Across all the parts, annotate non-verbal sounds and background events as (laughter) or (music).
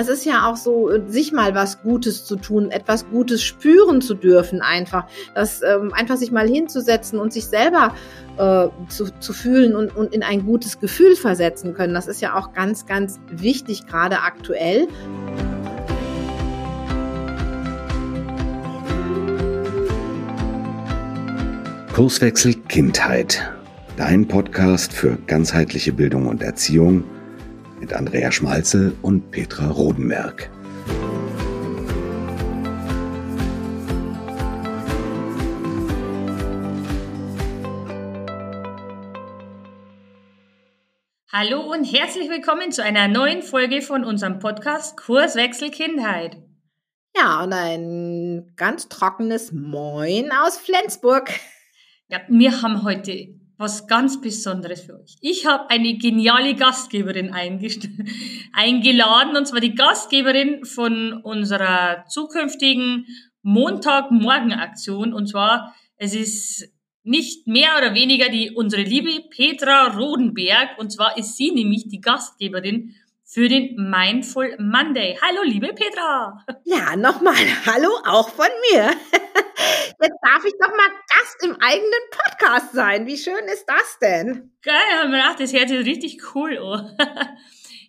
Es ist ja auch so, sich mal was Gutes zu tun, etwas Gutes spüren zu dürfen, einfach. Das ähm, einfach sich mal hinzusetzen und sich selber äh, zu, zu fühlen und, und in ein gutes Gefühl versetzen können. Das ist ja auch ganz, ganz wichtig, gerade aktuell. Kurswechsel Kindheit. Dein Podcast für ganzheitliche Bildung und Erziehung mit Andrea Schmalzel und Petra Rodenberg. Hallo und herzlich willkommen zu einer neuen Folge von unserem Podcast Kurswechsel Kindheit. Ja, und ein ganz trockenes Moin aus Flensburg. Ja, wir haben heute was ganz Besonderes für euch. Ich habe eine geniale Gastgeberin (laughs) eingeladen, und zwar die Gastgeberin von unserer zukünftigen Montagmorgen-Aktion. Und zwar, es ist nicht mehr oder weniger die, unsere liebe Petra Rodenberg. Und zwar ist sie nämlich die Gastgeberin für den Mindful Monday. Hallo, liebe Petra. Ja, nochmal Hallo auch von mir. (laughs) Jetzt darf ich doch mal Gast im eigenen Podcast sein. Wie schön ist das denn? Geil, haben wir gedacht, das hört sich richtig cool an. (laughs)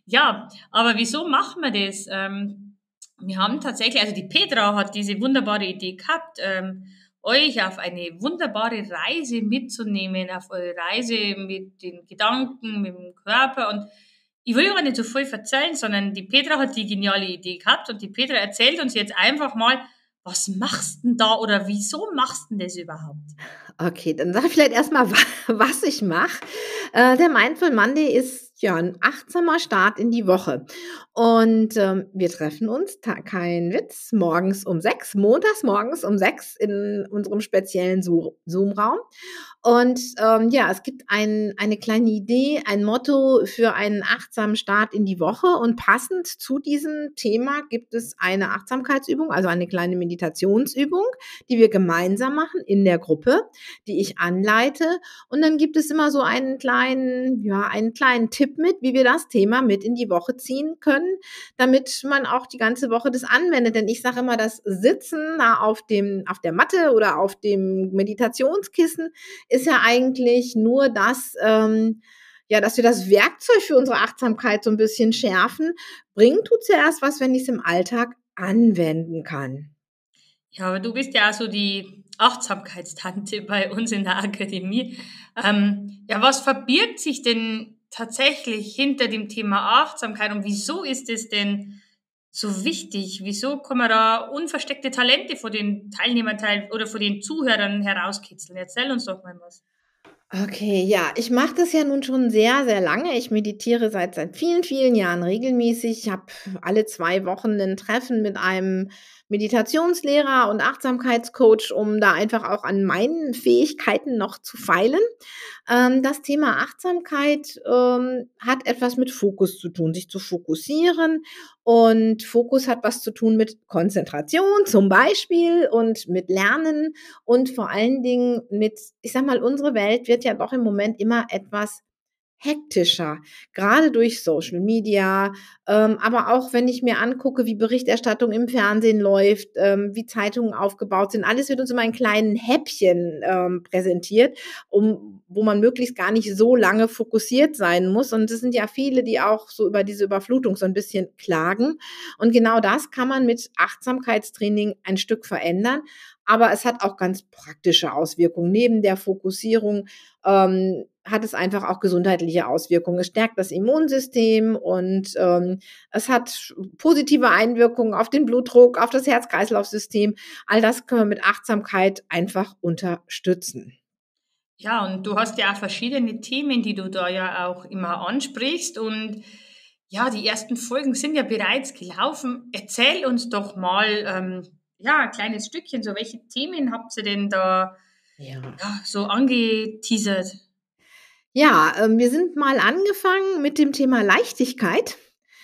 ja, aber wieso machen wir das? Ähm, wir haben tatsächlich, also die Petra hat diese wunderbare Idee gehabt, ähm, euch auf eine wunderbare Reise mitzunehmen, auf eure Reise mit den Gedanken, mit dem Körper und ich will aber nicht so viel erzählen, sondern die Petra hat die geniale Idee gehabt und die Petra erzählt uns jetzt einfach mal, was machst denn da oder wieso machst denn das überhaupt? Okay, dann sag ich vielleicht erstmal, (laughs) was ich mache. Äh, der Mindful Monday ist ja, ein achtsamer Start in die Woche. Und ähm, wir treffen uns, kein Witz, morgens um sechs, montags morgens um sechs in unserem speziellen Zoom-Raum. Und ähm, ja, es gibt ein, eine kleine Idee, ein Motto für einen achtsamen Start in die Woche. Und passend zu diesem Thema gibt es eine Achtsamkeitsübung, also eine kleine Meditationsübung, die wir gemeinsam machen in der Gruppe, die ich anleite. Und dann gibt es immer so einen kleinen, ja, einen kleinen Tipp mit, wie wir das Thema mit in die Woche ziehen können, damit man auch die ganze Woche das anwendet. Denn ich sage immer, das Sitzen da auf dem, auf der Matte oder auf dem Meditationskissen ist ja eigentlich nur das, ähm, ja, dass wir das Werkzeug für unsere Achtsamkeit so ein bisschen schärfen. Bringt tut zuerst was, wenn ich es im Alltag anwenden kann. Ja, aber du bist ja so die Achtsamkeitstante (laughs) bei uns in der Akademie. Ähm, ja, was verbirgt sich denn tatsächlich hinter dem Thema Achtsamkeit und wieso ist es denn so wichtig? Wieso kann man da unversteckte Talente vor den Teilnehmern oder vor den Zuhörern herauskitzeln? Erzähl uns doch mal was. Okay, ja, ich mache das ja nun schon sehr, sehr lange. Ich meditiere seit seit vielen, vielen Jahren regelmäßig. Ich habe alle zwei Wochen ein Treffen mit einem Meditationslehrer und Achtsamkeitscoach, um da einfach auch an meinen Fähigkeiten noch zu feilen. Ähm, das Thema Achtsamkeit ähm, hat etwas mit Fokus zu tun, sich zu fokussieren. Und Fokus hat was zu tun mit Konzentration zum Beispiel und mit Lernen und vor allen Dingen mit, ich sag mal, unsere Welt wird ja doch im Moment immer etwas hektischer, gerade durch Social Media, ähm, aber auch wenn ich mir angucke, wie Berichterstattung im Fernsehen läuft, ähm, wie Zeitungen aufgebaut sind, alles wird uns immer in kleinen Häppchen ähm, präsentiert, um, wo man möglichst gar nicht so lange fokussiert sein muss. Und es sind ja viele, die auch so über diese Überflutung so ein bisschen klagen. Und genau das kann man mit Achtsamkeitstraining ein Stück verändern. Aber es hat auch ganz praktische Auswirkungen. Neben der Fokussierung ähm, hat es einfach auch gesundheitliche Auswirkungen. Es stärkt das Immunsystem und ähm, es hat positive Einwirkungen auf den Blutdruck, auf das Herz-Kreislauf-System. All das können wir mit Achtsamkeit einfach unterstützen. Ja, und du hast ja auch verschiedene Themen, die du da ja auch immer ansprichst. Und ja, die ersten Folgen sind ja bereits gelaufen. Erzähl uns doch mal, ähm, ja, ein kleines Stückchen, so welche Themen habt ihr denn da ja. ja so angeteasert? Ja, ähm, wir sind mal angefangen mit dem Thema Leichtigkeit.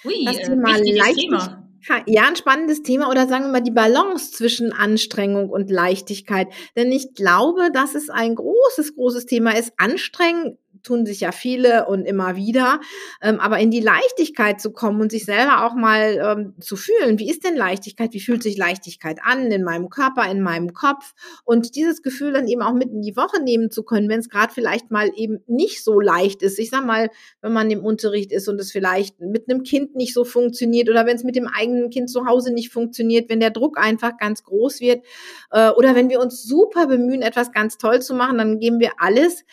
Ui, das äh, Thema Leichtigkeit. Thema. Ja, ein spannendes Thema oder sagen wir mal die Balance zwischen Anstrengung und Leichtigkeit. Denn ich glaube, dass es ein großes, großes Thema ist. Anstrengen tun sich ja viele und immer wieder. Ähm, aber in die Leichtigkeit zu kommen und sich selber auch mal ähm, zu fühlen, wie ist denn Leichtigkeit? Wie fühlt sich Leichtigkeit an in meinem Körper, in meinem Kopf? Und dieses Gefühl dann eben auch mit in die Woche nehmen zu können, wenn es gerade vielleicht mal eben nicht so leicht ist. Ich sag mal, wenn man im Unterricht ist und es vielleicht mit einem Kind nicht so funktioniert oder wenn es mit dem eigenen Kind zu Hause nicht funktioniert, wenn der Druck einfach ganz groß wird äh, oder wenn wir uns super bemühen, etwas ganz toll zu machen, dann geben wir alles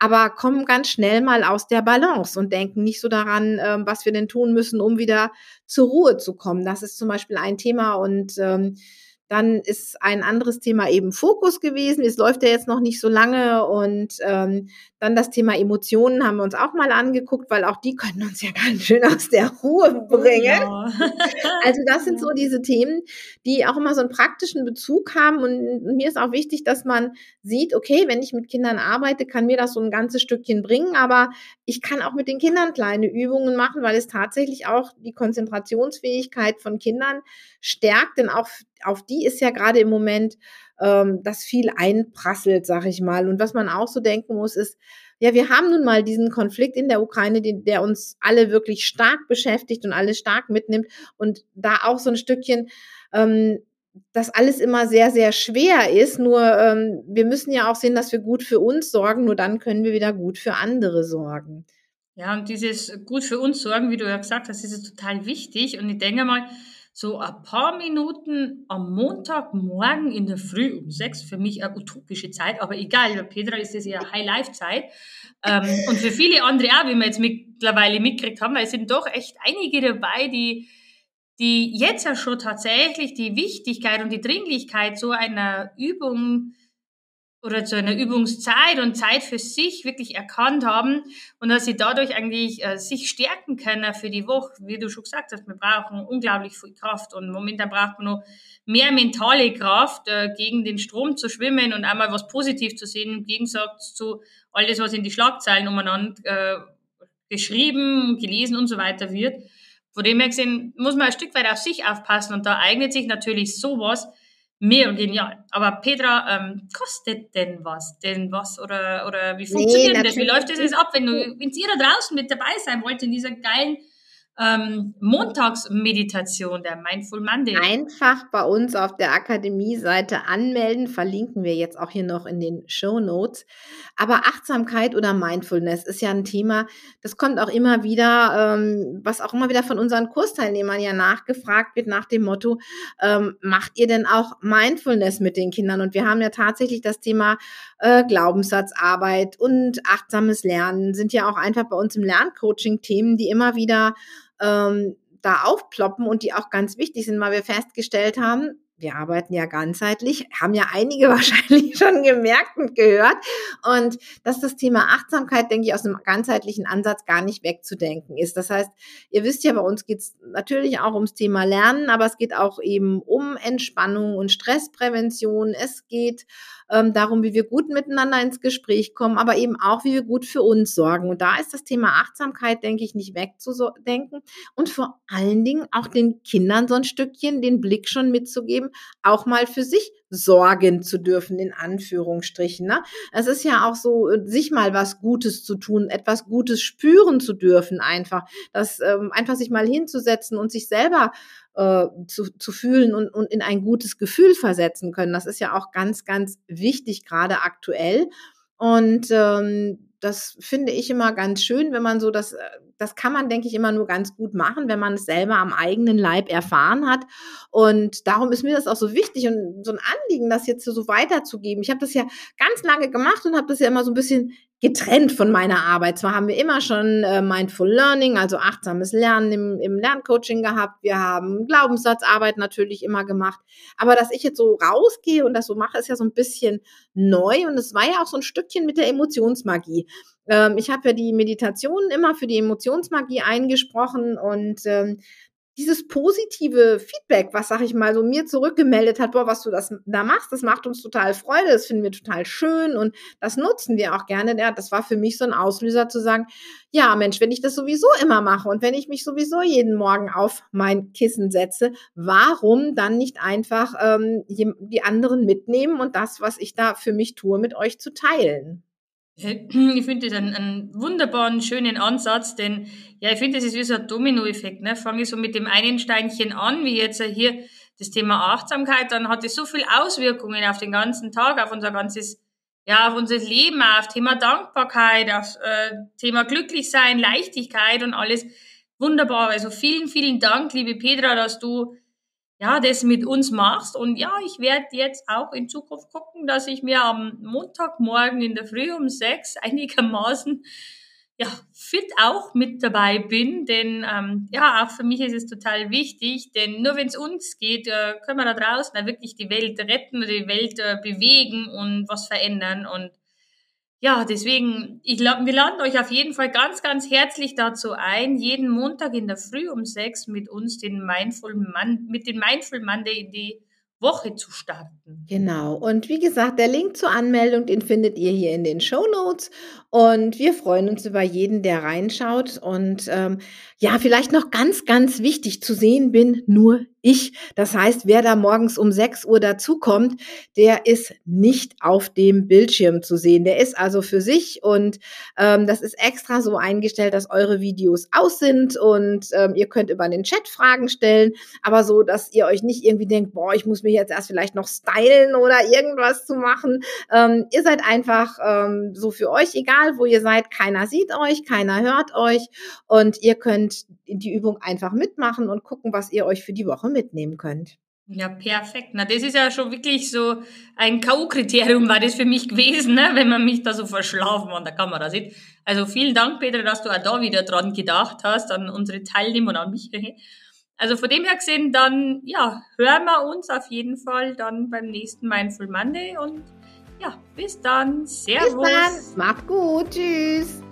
aber kommen ganz schnell mal aus der Balance und denken nicht so daran, ähm, was wir denn tun müssen, um wieder zur Ruhe zu kommen. Das ist zum Beispiel ein Thema und ähm, dann ist ein anderes Thema eben Fokus gewesen. Es läuft ja jetzt noch nicht so lange. Und ähm, dann das Thema Emotionen haben wir uns auch mal angeguckt, weil auch die (laughs) können uns ja ganz schön aus der Ruhe bringen. Ja. (laughs) also das sind so diese Themen, die auch immer so einen praktischen Bezug haben. Und mir ist auch wichtig, dass man sieht, okay, wenn ich mit Kindern arbeite, kann mir das so ein ganzes Stückchen bringen. Aber ich kann auch mit den Kindern kleine Übungen machen, weil es tatsächlich auch die Konzentrationsfähigkeit von Kindern stärkt. Denn auch auf die ist ja gerade im Moment ähm, das viel einprasselt, sag ich mal. Und was man auch so denken muss, ist, ja, wir haben nun mal diesen Konflikt in der Ukraine, den, der uns alle wirklich stark beschäftigt und alle stark mitnimmt. Und da auch so ein Stückchen, ähm, dass alles immer sehr, sehr schwer ist. Nur ähm, wir müssen ja auch sehen, dass wir gut für uns sorgen. Nur dann können wir wieder gut für andere sorgen. Ja, und dieses gut für uns sorgen, wie du ja gesagt hast, ist total wichtig. Und ich denke mal, so ein paar Minuten am Montagmorgen in der Früh um sechs, für mich eine utopische Zeit, aber egal, bei Petra ist das ja High-Life-Zeit. Ähm, und für viele andere auch, wie wir jetzt mittlerweile mitgekriegt haben, weil es sind doch echt einige dabei, die, die jetzt ja schon tatsächlich die Wichtigkeit und die Dringlichkeit so einer Übung oder zu einer Übungszeit und Zeit für sich wirklich erkannt haben und dass sie dadurch eigentlich äh, sich stärken können für die Woche. Wie du schon gesagt hast, wir brauchen unglaublich viel Kraft und momentan braucht man noch mehr mentale Kraft, äh, gegen den Strom zu schwimmen und einmal was positiv zu sehen, im Gegensatz zu alles, was in die Schlagzeilen umeinander äh, geschrieben, gelesen und so weiter wird. Von dem her gesehen muss man ein Stück weit auf sich aufpassen und da eignet sich natürlich sowas, Mega genial. Aber Petra, ähm, kostet denn was? Denn was? Oder, oder wie funktioniert nee, das? Wie läuft das jetzt ab, wenn du, wenn ihr da draußen mit dabei sein wollt in dieser geilen ähm, Montagsmeditation, der Mindful Monday. Einfach bei uns auf der Akademie-Seite anmelden, verlinken wir jetzt auch hier noch in den Show Notes. Aber Achtsamkeit oder Mindfulness ist ja ein Thema, das kommt auch immer wieder, ähm, was auch immer wieder von unseren Kursteilnehmern ja nachgefragt wird, nach dem Motto, ähm, macht ihr denn auch Mindfulness mit den Kindern? Und wir haben ja tatsächlich das Thema äh, Glaubenssatzarbeit und achtsames Lernen sind ja auch einfach bei uns im Lerncoaching Themen, die immer wieder ähm, da aufploppen und die auch ganz wichtig sind, weil wir festgestellt haben, wir arbeiten ja ganzheitlich, haben ja einige (laughs) wahrscheinlich schon gemerkt und gehört. Und dass das Thema Achtsamkeit, denke ich, aus einem ganzheitlichen Ansatz gar nicht wegzudenken ist. Das heißt, ihr wisst ja, bei uns geht es natürlich auch ums Thema Lernen, aber es geht auch eben um Entspannung und Stressprävention. Es geht ähm, darum, wie wir gut miteinander ins Gespräch kommen, aber eben auch, wie wir gut für uns sorgen. Und da ist das Thema Achtsamkeit, denke ich, nicht wegzudenken. Und vor allen Dingen auch den Kindern so ein Stückchen den Blick schon mitzugeben, auch mal für sich sorgen zu dürfen, in Anführungsstrichen. Ne? Es ist ja auch so, sich mal was Gutes zu tun, etwas Gutes spüren zu dürfen, einfach. Das ähm, einfach sich mal hinzusetzen und sich selber äh, zu, zu fühlen und, und in ein gutes Gefühl versetzen können. Das ist ja auch ganz, ganz wichtig, gerade aktuell. Und ähm, das finde ich immer ganz schön, wenn man so das, äh, das kann man, denke ich, immer nur ganz gut machen, wenn man es selber am eigenen Leib erfahren hat. Und darum ist mir das auch so wichtig und so ein Anliegen, das jetzt so weiterzugeben. Ich habe das ja ganz lange gemacht und habe das ja immer so ein bisschen getrennt von meiner Arbeit. Zwar haben wir immer schon äh, Mindful Learning, also achtsames Lernen im, im Lerncoaching gehabt. Wir haben Glaubenssatzarbeit natürlich immer gemacht. Aber dass ich jetzt so rausgehe und das so mache, ist ja so ein bisschen neu. Und es war ja auch so ein Stückchen mit der Emotionsmagie. Ähm, ich habe ja die Meditationen immer für die Emotionsmagie eingesprochen und ähm, dieses positive Feedback, was, sag ich mal, so mir zurückgemeldet hat, boah, was du das da machst, das macht uns total Freude, das finden wir total schön und das nutzen wir auch gerne. Ja, das war für mich so ein Auslöser zu sagen, ja, Mensch, wenn ich das sowieso immer mache und wenn ich mich sowieso jeden Morgen auf mein Kissen setze, warum dann nicht einfach ähm, die anderen mitnehmen und das, was ich da für mich tue, mit euch zu teilen? (clears throat) Ich finde das einen, einen, wunderbaren, schönen Ansatz, denn ja, ich finde, das ist wie so ein Dominoeffekt. Ne? Fange ich so mit dem einen Steinchen an, wie jetzt hier das Thema Achtsamkeit, dann hat es so viel Auswirkungen auf den ganzen Tag, auf unser ganzes, ja, auf unser Leben, auf Thema Dankbarkeit, auf äh, Thema Glücklichsein, Leichtigkeit und alles. Wunderbar. Also vielen, vielen Dank, liebe Petra, dass du ja, das mit uns machst. Und ja, ich werde jetzt auch in Zukunft gucken, dass ich mir am Montagmorgen in der Früh um sechs (laughs) einigermaßen ja, fit auch mit dabei bin, denn ähm, ja, auch für mich ist es total wichtig, denn nur wenn es uns geht, äh, können wir da draußen wirklich die Welt retten die Welt äh, bewegen und was verändern. Und ja, deswegen, ich, wir laden euch auf jeden Fall ganz, ganz herzlich dazu ein, jeden Montag in der Früh um sechs mit uns den Mindful Man, mit den Mindful Monday in die Woche zu starten. Genau. Und wie gesagt, der Link zur Anmeldung, den findet ihr hier in den Show Notes. Und wir freuen uns über jeden, der reinschaut. Und ähm, ja, vielleicht noch ganz, ganz wichtig zu sehen bin nur ich. Das heißt, wer da morgens um 6 Uhr dazukommt, der ist nicht auf dem Bildschirm zu sehen. Der ist also für sich und ähm, das ist extra so eingestellt, dass eure Videos aus sind und ähm, ihr könnt über den Chat Fragen stellen, aber so, dass ihr euch nicht irgendwie denkt, boah, ich muss mir jetzt erst vielleicht noch stylen oder irgendwas zu machen. Ähm, ihr seid einfach ähm, so für euch egal wo ihr seid, keiner sieht euch, keiner hört euch und ihr könnt die Übung einfach mitmachen und gucken, was ihr euch für die Woche mitnehmen könnt. Ja, perfekt. Na, das ist ja schon wirklich so ein K.O.-Kriterium war das für mich gewesen, ne? wenn man mich da so verschlafen an der Kamera sieht. Also vielen Dank, Peter, dass du auch da wieder dran gedacht hast, an unsere Teilnehmer und an mich. (laughs) Also von dem her gesehen, dann, ja, hören wir uns auf jeden Fall dann beim nächsten Mindful Monday und ja, bis dann. Servus. Bis dann. Macht gut. Tschüss.